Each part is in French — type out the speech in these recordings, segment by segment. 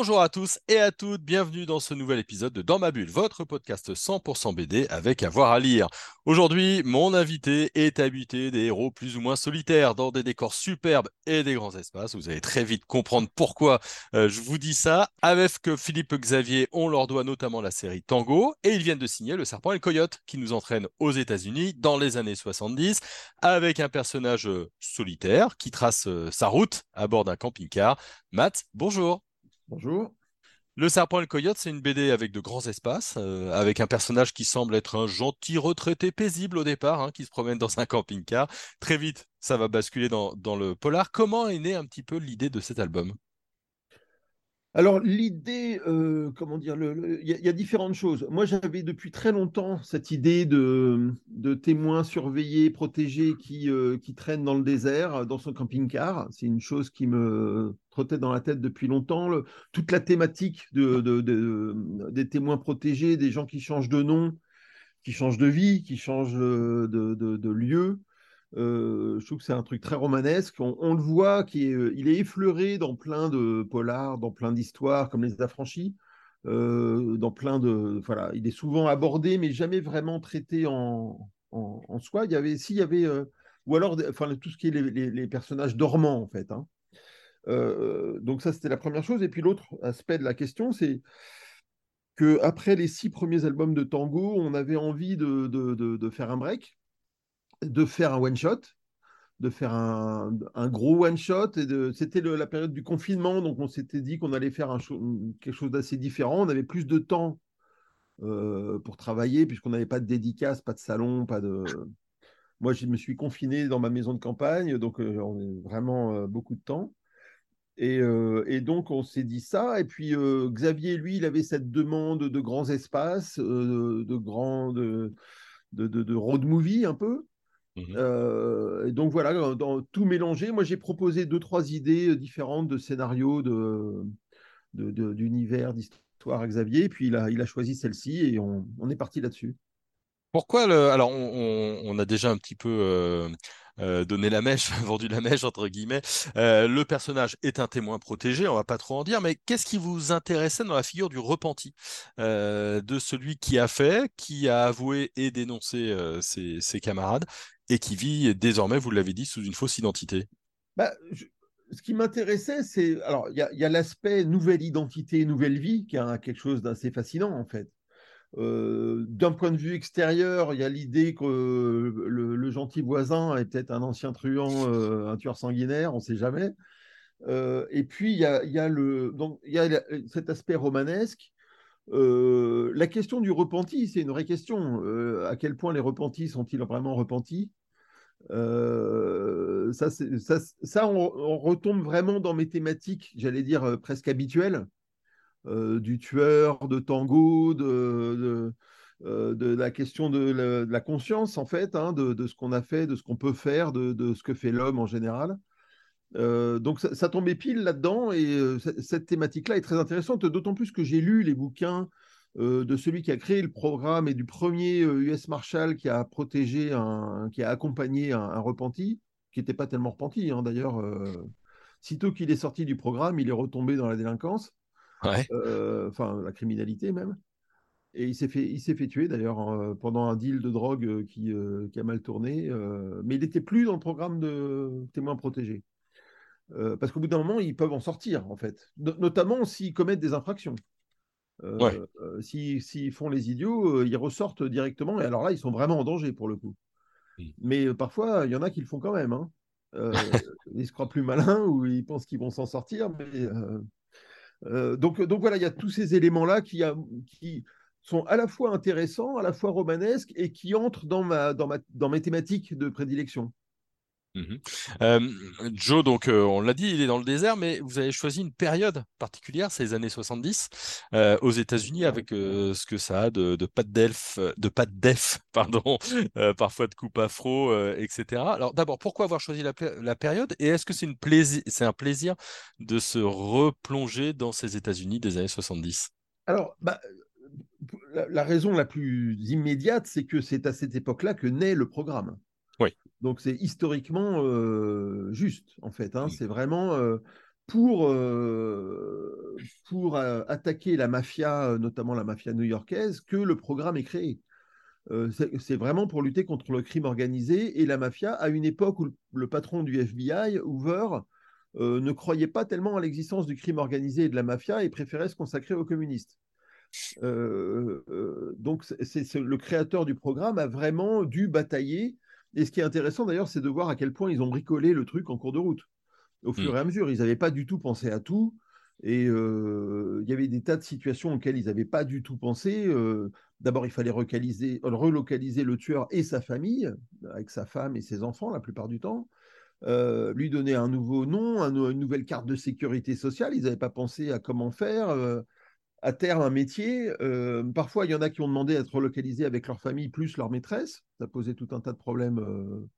Bonjour à tous et à toutes, bienvenue dans ce nouvel épisode de Dans ma bulle, votre podcast 100% BD avec avoir à lire. Aujourd'hui, mon invité est habité des héros plus ou moins solitaires dans des décors superbes et des grands espaces. Vous allez très vite comprendre pourquoi euh, je vous dis ça. Avec Philippe Xavier, on leur doit notamment la série Tango et ils viennent de signer Le Serpent et le Coyote qui nous entraîne aux États-Unis dans les années 70 avec un personnage euh, solitaire qui trace euh, sa route à bord d'un camping-car. Matt, bonjour. Bonjour. Le Serpent et le Coyote, c'est une BD avec de grands espaces, euh, avec un personnage qui semble être un gentil retraité paisible au départ, hein, qui se promène dans un camping-car. Très vite, ça va basculer dans, dans le polar. Comment est née un petit peu l'idée de cet album? Alors l'idée, euh, comment dire, il y, a différentes choses. Moi, j'avais depuis très longtemps cette idée de, témoins surveillés, protégés, qui, euh, qui traînent dans le désert, dans son camping-car. C'est une chose qui me trottait dans la tête depuis longtemps. toute la thématique de, de, des témoins protégés, des gens qui changent de nom, qui changent de vie, qui changent de, lieu. Euh, je trouve que c'est un truc très romanesque. On, le voit, qui est, euh, il est effleuré dans plein de polars, dans plein d'histoires, comme les affranchis. Euh, dans plein de, voilà, il est souvent abordé, mais jamais vraiment traité en, soi. Il y avait, s'il y avait, ou alors, enfin, tout ce qui est les, personnages dormants en fait. Hein. donc ça, c'était la première chose. Et puis l'autre aspect de la question, c'est que après les six premiers albums de Tango, on avait envie de faire un break de faire un one-shot, de faire un, gros one-shot. C'était la période du confinement, donc on s'était dit qu'on allait faire quelque chose d'assez différent. On avait plus de temps euh, pour travailler, puisqu'on n'avait pas de dédicace, pas de salon, pas de... Moi, je me suis confiné dans ma maison de campagne, donc euh, on a vraiment euh, beaucoup de temps. Et, donc, on s'est dit ça. Et puis, Xavier, lui, il avait cette demande de grands espaces, de. De, de, road movie un peu. Mmh euh, et donc voilà, dans, tout mélanger, moi j'ai proposé deux, trois idées euh, différentes de scénarios, de, d'univers, d'histoire à Xavier, et puis il a, il a choisi celle-ci et on, est parti là-dessus. Pourquoi le... Alors, on, a déjà un petit peu euh, donné la mèche, vendu la mèche, entre guillemets. le personnage est un témoin protégé, on va pas trop en dire, mais qu'est-ce qui vous intéressait dans la figure du repenti De celui qui a fait, qui a avoué et dénoncé ses, ses, camarades, et qui vit désormais, vous l'avez dit, sous une fausse identité bah, Ce qui m'intéressait, c'est. Alors, il y a, l'aspect nouvelle identité, nouvelle vie, qui a quelque chose d'assez fascinant, en fait. Euh, d'un point de vue extérieur, il y a l'idée que le, gentil voisin est peut-être un ancien truand, euh, un tueur sanguinaire, on ne sait jamais. Euh, et puis, il y a, y a, y a cet aspect romanesque. la question du repenti, c'est une vraie question. à quel point les repentis sont-ils vraiment repentis? Euh, ça, ça, ça on, retombe vraiment dans mes thématiques, j'allais dire euh, presque habituelles, euh, du tueur, de tango, de, la question de la, conscience, en fait, hein, de, ce qu'on a fait, de ce qu'on peut faire, de, ce que fait l'homme en général. donc ça, ça, tombait pile là-dedans et cette thématique-là est très intéressante, d'autant plus que j'ai lu les bouquins euh, de celui qui a créé le programme et du premier US euh, Marshal qui a protégé, un, qui a accompagné un, repenti, qui n'était pas tellement repenti hein, d'ailleurs. Euh, sitôt qu'il est sorti du programme, il est retombé dans la délinquance, enfin la criminalité même. Et il s'est fait, il s'est fait tuer d'ailleurs pendant un deal de drogue qui, qui a mal tourné. mais il n'était plus dans le programme de témoins protégés. parce qu'au bout d'un moment, ils peuvent en sortir, en fait. notamment s'ils commettent des infractions. Euh, euh, s'ils font les idiots, euh, ils ressortent directement. Et alors là, ils sont vraiment en danger pour le coup. Mais parfois, il y en a qui le font quand même. Hein. ils se croient plus malins ou ils pensent qu'ils vont s'en sortir. donc, donc voilà, il y a tous ces éléments-là qui, qui, sont à la fois intéressants, à la fois romanesques et qui entrent dans, ma, dans, ma, dans mes thématiques de prédilection. Mhm. Euh, Joe, donc euh, on l'a dit, il est dans le désert, mais vous avez choisi une période particulière, c'est les années 70, euh, aux États-Unis, avec ce que ça a de, pas de def, de pas de def, pardon, parfois de coupe afro, etc. Alors d'abord, pourquoi avoir choisi la, période et est-ce que c'est c'est un plaisir de se replonger dans ces États-Unis des années 70 Alors, bah, la raison la plus immédiate, c'est que c'est à cette époque-là que naît le programme. Oui. Donc c'est historiquement euh, juste, en fait. Hein. C'est vraiment euh, pour, euh, pour attaquer la mafia, notamment la mafia new-yorkaise, que le programme est créé. c'est vraiment pour lutter contre le crime organisé et la mafia à une époque où le, patron du FBI, Hoover, ne croyait pas tellement à l'existence du crime organisé et de la mafia et préférait se consacrer aux communistes. donc, c'est le créateur du programme a vraiment dû batailler et ce qui est intéressant d'ailleurs, c'est de voir à quel point ils ont bricolé le truc en cours de route. Au fur mm. et à mesure, ils n'avaient pas du tout pensé à tout. Et euh, il y avait des tas de situations auxquelles ils n'avaient pas du tout pensé. Euh, d'abord, il fallait relocaliser le tueur et sa famille, avec sa femme et ses enfants la plupart du temps. Euh, lui donner un nouveau nom, une nouvelle carte de sécurité sociale. Ils n'avaient pas pensé à comment faire à terme un métier. Euh, parfois, il y en a qui ont demandé à être relocalisés avec leur famille plus leur maîtresse. Ça posait tout un tas de problèmes euh,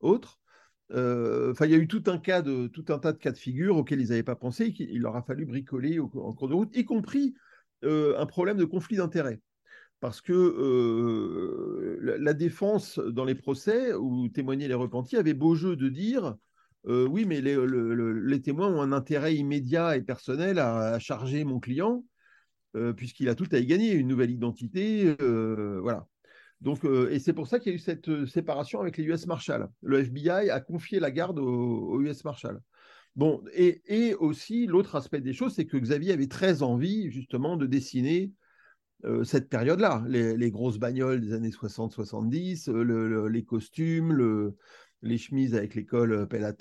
autres. Euh, enfin, il y a eu tout un, tas de cas de figure auxquels ils n'avaient pas pensé. Il leur a fallu bricoler en cours de route, y compris un problème de conflit d'intérêts. Parce que la, défense dans les procès où témoignaient les repentis avait beau jeu de dire oui, mais les, témoins ont un intérêt immédiat et personnel à charger mon client. Euh, puisqu'il a tout à y gagner, une nouvelle identité, euh, voilà. Donc, euh, et c'est pour ça qu'il y a eu cette séparation avec les US Marshall. Le FBI a confié la garde aux, US Marshall. Bon, et, aussi, l'autre aspect des choses, c'est que Xavier avait très envie, justement, de dessiner cette période-là. Les, grosses bagnoles des années 60-70, les costumes, les chemises avec les cols pelle à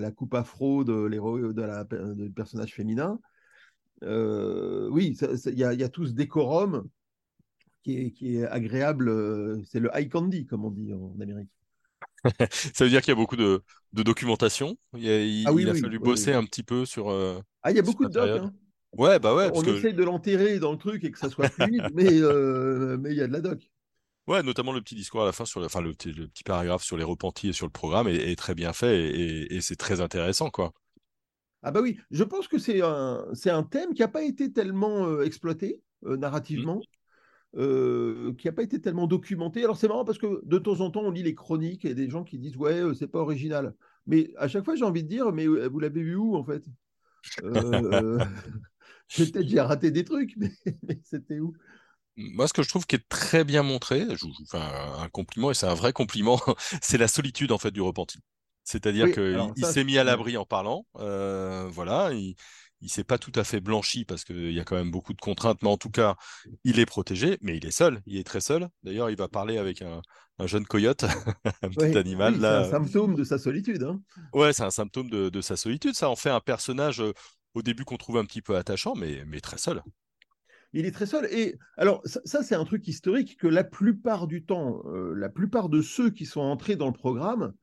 la, coupe afro de, de, de personnage féminin. Euh, oui, il y, a tout ce décorum qui est, agréable. Euh, c'est le high candy, comme on dit en Amérique. ça veut dire qu'il y a beaucoup de, documentation? Il, a, ah fallu bosser un petit peu sur. Euh, ah, il y a beaucoup de doc. Hein. Ouais, bah ouais. On essaye de l'enterrer dans le truc et que ça soit fluide, mais mais il y a de la doc. Ouais, notamment le petit discours à la fin sur le, enfin, le, petit paragraphe sur les repentis et sur le programme est, très bien fait et, et c'est très intéressant, quoi. Ah bah oui, je pense que c'est un, c'est un thème qui n'a pas été tellement euh, exploité euh, narrativement, mmh. euh, qui n'a pas été tellement documenté. Alors c'est marrant parce que de temps en temps, on lit les chroniques et des gens qui disent ouais, c'est pas original. Mais à chaque fois, j'ai envie de dire, mais vous l'avez vu où en fait? Peut-être j'ai raté des trucs, mais, c'était où? Moi, ce que je trouve qui est très bien montré, je vous fais un compliment, et c'est un vrai compliment, c'est la solitude en fait du repenti. C'est-à-dire qu'il s'est mis à l'abri en parlant. Euh, voilà, il ne s'est pas tout à fait blanchi parce qu'il y a quand même beaucoup de contraintes, mais en tout cas, il est protégé, mais il est seul, il est très seul. D'ailleurs, il va parler avec un, jeune coyote, un petit animal. c'est un symptôme de sa solitude. Hein. Ouais, c'est un symptôme de, sa solitude. Ça en fait un personnage euh, au début qu'on trouve un petit peu attachant, mais, mais très seul. Il est très seul. Et alors, ça, c'est un truc historique que la plupart du temps, euh, la plupart de ceux qui sont entrés dans le programme,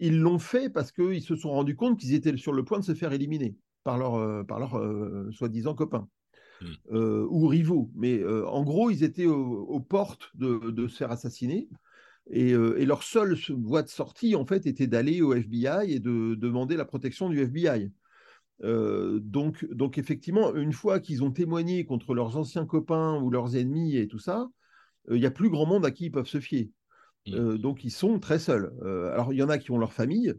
ils l'ont fait parce qu'ils se sont rendus compte qu'ils étaient sur le point de se faire éliminer par leurs euh, euh, soi-disant copains hmm. euh, ou rivaux. Mais en gros, ils étaient aux, portes de, se faire assassiner. Et, leur seule voie de sortie, en fait, était d'aller au FBI et de demander la protection du FBI. donc, donc, effectivement, une fois qu'ils ont témoigné contre leurs anciens copains ou leurs ennemis et tout ça, il n'y a plus grand monde à qui ils peuvent se fier. Euh, donc ils sont très seuls. Euh, alors il y en a qui ont leur famille,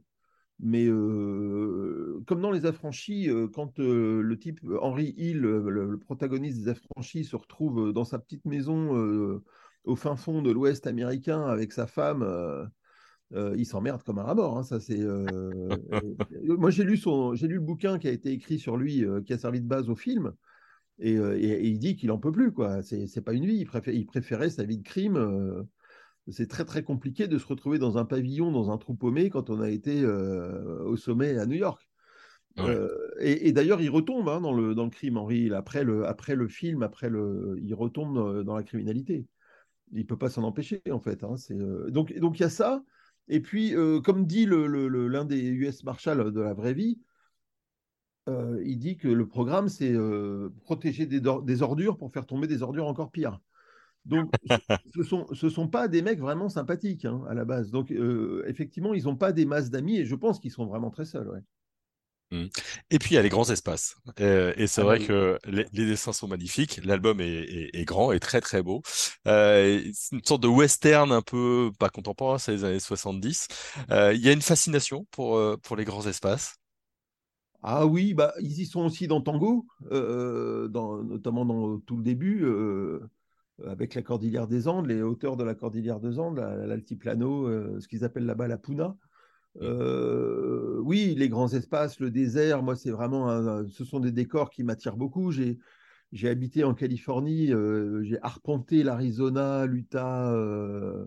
mais euh, comme dans Les Affranchis, quand le type Henry Hill, le, protagoniste des Affranchis, se retrouve dans sa petite maison au fin fond de l'Ouest américain avec sa femme, il s'emmerde comme un rat. Hein, ça c'est. moi j'ai lu son, j'ai lu le bouquin qui a été écrit sur lui, qui a servi de base au film. Et, il dit qu'il en peut plus, quoi. C'est pas une vie. Il, il préférait sa vie de crime c'est très très compliqué de se retrouver dans un pavillon, dans un trou paumé quand on a été euh, au sommet à New York. Euh, et, d'ailleurs, il retombe hein, dans, le, dans le crime, Henri. Après le, après le film, après le, il retombe dans la criminalité. Il ne peut pas s'en empêcher, en fait. Hein, donc, donc il y a ça. Et puis, euh, comme dit l'un le, le, des US Marshall de la vraie vie, euh, il dit que le programme, c'est euh, protéger des, des, ordures pour faire tomber des ordures encore pires. Donc, ce ne sont, ce sont pas des mecs vraiment sympathiques hein, à la base. Donc, effectivement, ils n'ont pas des masses d'amis et je pense qu'ils sont vraiment très seuls. Ouais. Mmh. Et puis il y a les grands espaces. Euh, et c'est ah vrai bah que les, dessins sont magnifiques. L'album est, grand et très très beau. Euh, c'est une sorte de western un peu pas contemporain, c'est les années 70. Euh, il y a une fascination pour, pour les grands espaces? Ah oui, bah, ils y sont aussi dans Tango, dans, notamment dans tout le début, avec la Cordillère des Andes, les hauteurs de la Cordillère des Andes, l'altiplano, ce qu'ils appellent là-bas la Puna. Euh, oui, les grands espaces, le désert, moi, c'est vraiment, ce sont des décors qui m'attirent beaucoup. J'ai, j'ai habité en Californie, euh, j'ai arpenté l'Arizona, l'Utah, euh,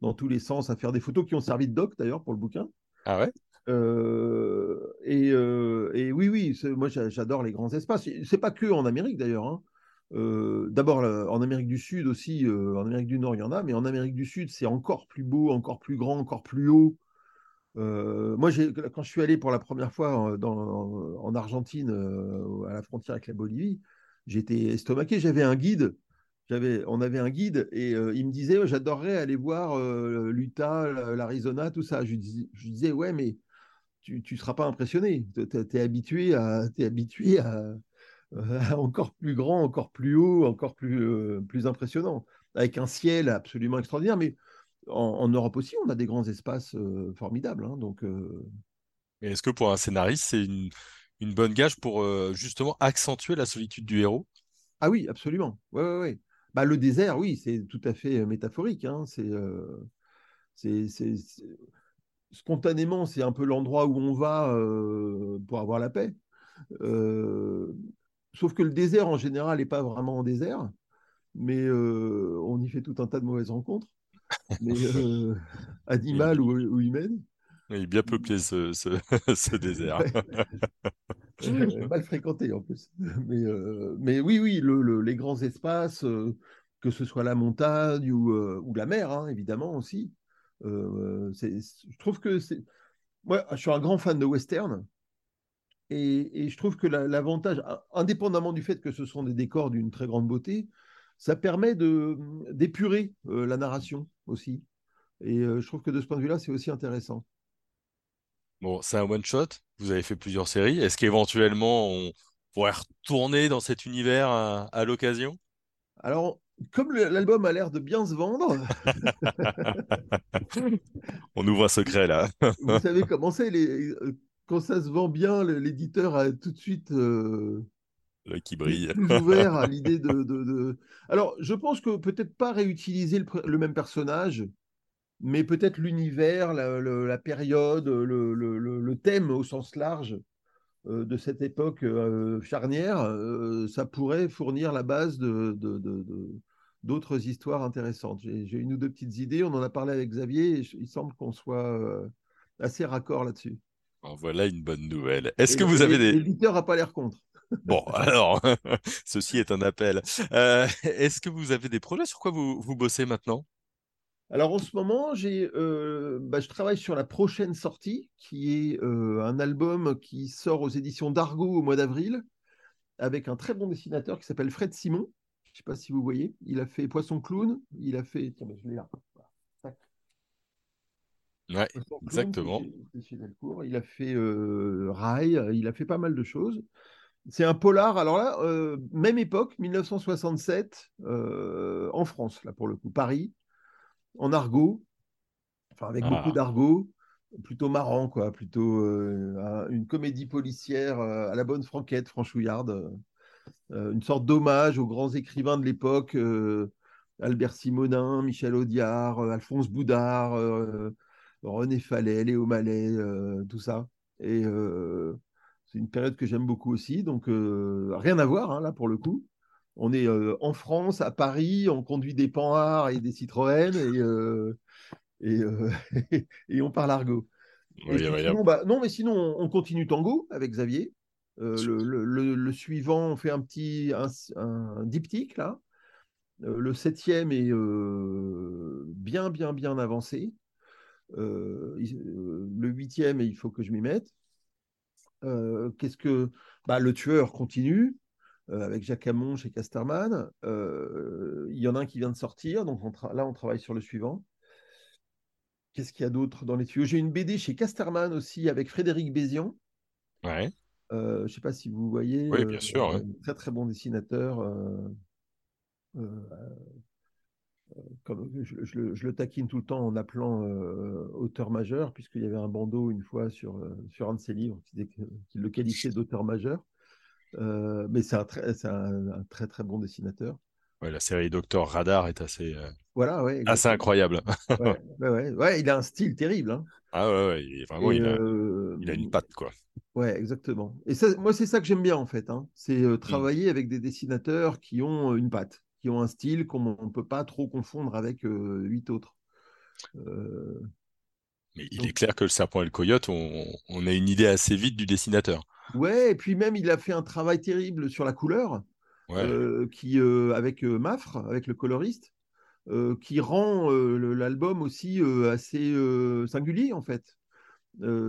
dans tous les sens, à faire des photos qui ont servi de doc d'ailleurs pour le bouquin. Ah ouais? Et, et, oui, oui, moi j'adore les grands espaces. C'est pas que en Amérique d'ailleurs. Hein. D'abord en Amérique du Sud aussi, en Amérique du Nord il y en a, mais en Amérique du Sud c'est encore plus beau, encore plus grand, encore plus haut. Moi, quand je suis allé pour la première fois en, Argentine, à la frontière avec la Bolivie, j'étais estomaqué. J'avais un guide. on avait un guide et il me disait J'adorerais aller voir l'Utah, l'Arizona, tout ça. Je, je, disais Ouais, mais tu ne seras pas impressionné. Tu habitué, à, es habitué à, encore plus grand, encore plus haut, encore plus, plus impressionnant, avec un ciel absolument extraordinaire. Mais en, Europe aussi, on a des grands espaces euh, formidables. Hein, donc, euh. est-ce que pour un scénariste, c'est une, bonne gage pour euh, justement accentuer la solitude du héros? Ah oui, absolument. Ouais, ouais, ouais. Bah, le désert, oui, c'est tout à fait métaphorique. Hein. C'est, spontanément, c'est un peu l'endroit où on va pour avoir la paix. Sauf que le désert, en général, n'est pas vraiment en désert, mais on y fait tout un tas de mauvaises rencontres mais euh, animal ou, ou, humaine. Il est bien peuplé ce, ce, désert. Mal fréquenté en plus. Mais, euh, mais oui, oui, le, les grands espaces, euh, que ce soit la montagne ou, ou la mer, hein, évidemment aussi. je trouve que c'est. Moi, je suis un grand fan de western. Et, et je trouve que l'avantage, indépendamment du fait que ce sont des décors d'une très grande beauté, ça permet d'épurer euh, la narration aussi. Et euh, je trouve que de ce point de vue-là, c'est aussi intéressant. Bon, c'est un one-shot. Vous avez fait plusieurs séries. Est-ce qu'éventuellement, on pourrait retourner dans cet univers à, l'occasion? Alors, comme l'album a l'air de bien se vendre. on ouvre un secret là. vous savez comment c'est, euh, quand ça se vend bien, l'éditeur a tout de suite qui brille. Plus ouvert à l'idée de, Alors, je pense que peut-être pas réutiliser le, même personnage, mais peut-être l'univers, la, période, le, thème au sens large euh, de cette époque euh, charnière, euh, ça pourrait fournir la base de, d'autres histoires intéressantes. J'ai, une ou deux petites idées, on en a parlé avec Xavier, et il semble qu'on soit assez raccord là-dessus. Voilà une bonne nouvelle. Est-ce que vous avez des... L'éditeur n'a pas l'air contre. Bon, alors, ceci est un appel. Euh, est-ce que vous avez des projets Sur quoi vous, vous bossez maintenant? Alors en ce moment, j'ai, euh, bah, je travaille sur la prochaine sortie, qui est euh, un album qui sort aux éditions d'Argo au mois d'avril, avec un très bon dessinateur qui s'appelle Fred Simon. Je ne sais pas si vous voyez. Il a fait Poisson Clown. Il a fait. Tiens, je l'ai là. Ouais, exactement. Il a fait Rail. Il a fait pas mal de choses. C'est un polar, alors là, euh, même époque, 1967, euh, en France, là pour le coup, Paris, en argot, enfin avec beaucoup ah. d'argot, plutôt marrant, quoi, plutôt euh, une comédie policière à la bonne franquette, franchouillarde, une sorte d'hommage aux grands écrivains de l'époque, Albert Simonin, Michel Audiard, Alphonse Boudard, René Fallet, Léo Mallet, tout ça. Et c'est une période que j'aime beaucoup aussi. Donc, euh, rien à voir, hein, là, pour le coup. On est euh, en France, à Paris, on conduit des Panhard et des Citroën et, euh, et, on parle argot. Bah, non, mais sinon, on continue tango avec Xavier. Le, suivant, on fait un petit un, diptyque, là. le septième est bien, bien, bien avancé. Euh, le huitième, il faut que je m'y mette. Qu'est-ce que bah, le tueur continue avec Jacques Hamon chez Casterman. il y en a un qui vient de sortir, donc là on travaille sur le suivant. Qu'est-ce qu'il y a d'autre dans les tuyaux? J'ai une BD chez Casterman aussi avec Frédéric Bézian. Ouais. je ne sais pas si vous voyez. Oui, bien sûr. Très très bon dessinateur. Comme je, le taquine tout le temps en appelant auteur majeur, puisqu'il y avait un bandeau une fois sur, sur un de ses livres qui, le qualifiait d'auteur majeur. mais c'est un, un, très très bon dessinateur. Ouais, la série Docteur Radar est assez, voilà, ouais, assez incroyable. ouais, ouais, il a un style terrible. Hein. Ah ouais, il vraiment, il, a, il, a, une patte, quoi. Ouais, exactement. Et ça, moi, c'est ça que j'aime bien, en fait. Hein. C'est mmh. travailler avec des dessinateurs qui ont une patte qui ont un style qu'on ne peut pas trop confondre avec euh, huit autres. Euh, Mais il est clair que le serpent et le coyote, on, a une idée assez vite du dessinateur. Ouais, et puis même, il a fait un travail terrible sur la couleur, euh, qui, avec Mafre, avec le coloriste, qui rend l'album aussi assez singulier, en fait.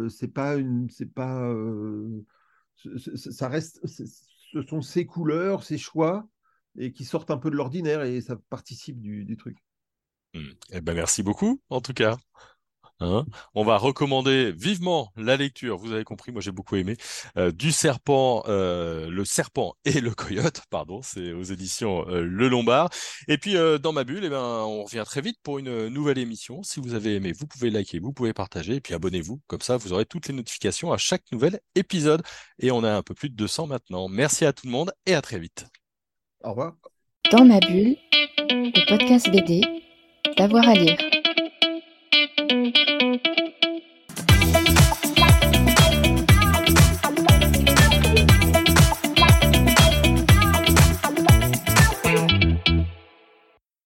c'est pas une. C'est pas. ça reste. Ce sont ses couleurs, ses choix, et qui sortent un peu de l'ordinaire et ça participe du, truc. Hmm. Eh ben merci beaucoup en tout cas. Hein. on va recommander vivement la lecture, vous avez compris, moi j'ai beaucoup aimé, euh, du serpent, euh, le serpent et le coyote, pardon, c'est aux éditions euh, Le Lombard. Et puis dans ma bulle, eh ben, on revient très vite pour une nouvelle émission. Si vous avez aimé, vous pouvez liker, vous pouvez partager, et puis abonnez-vous, comme ça vous aurez toutes les notifications à chaque nouvel épisode. Et on a un peu plus de 200 maintenant. Merci à tout le monde et à très vite. Au revoir. Dans ma bulle, le podcast BD, d'avoir à lire.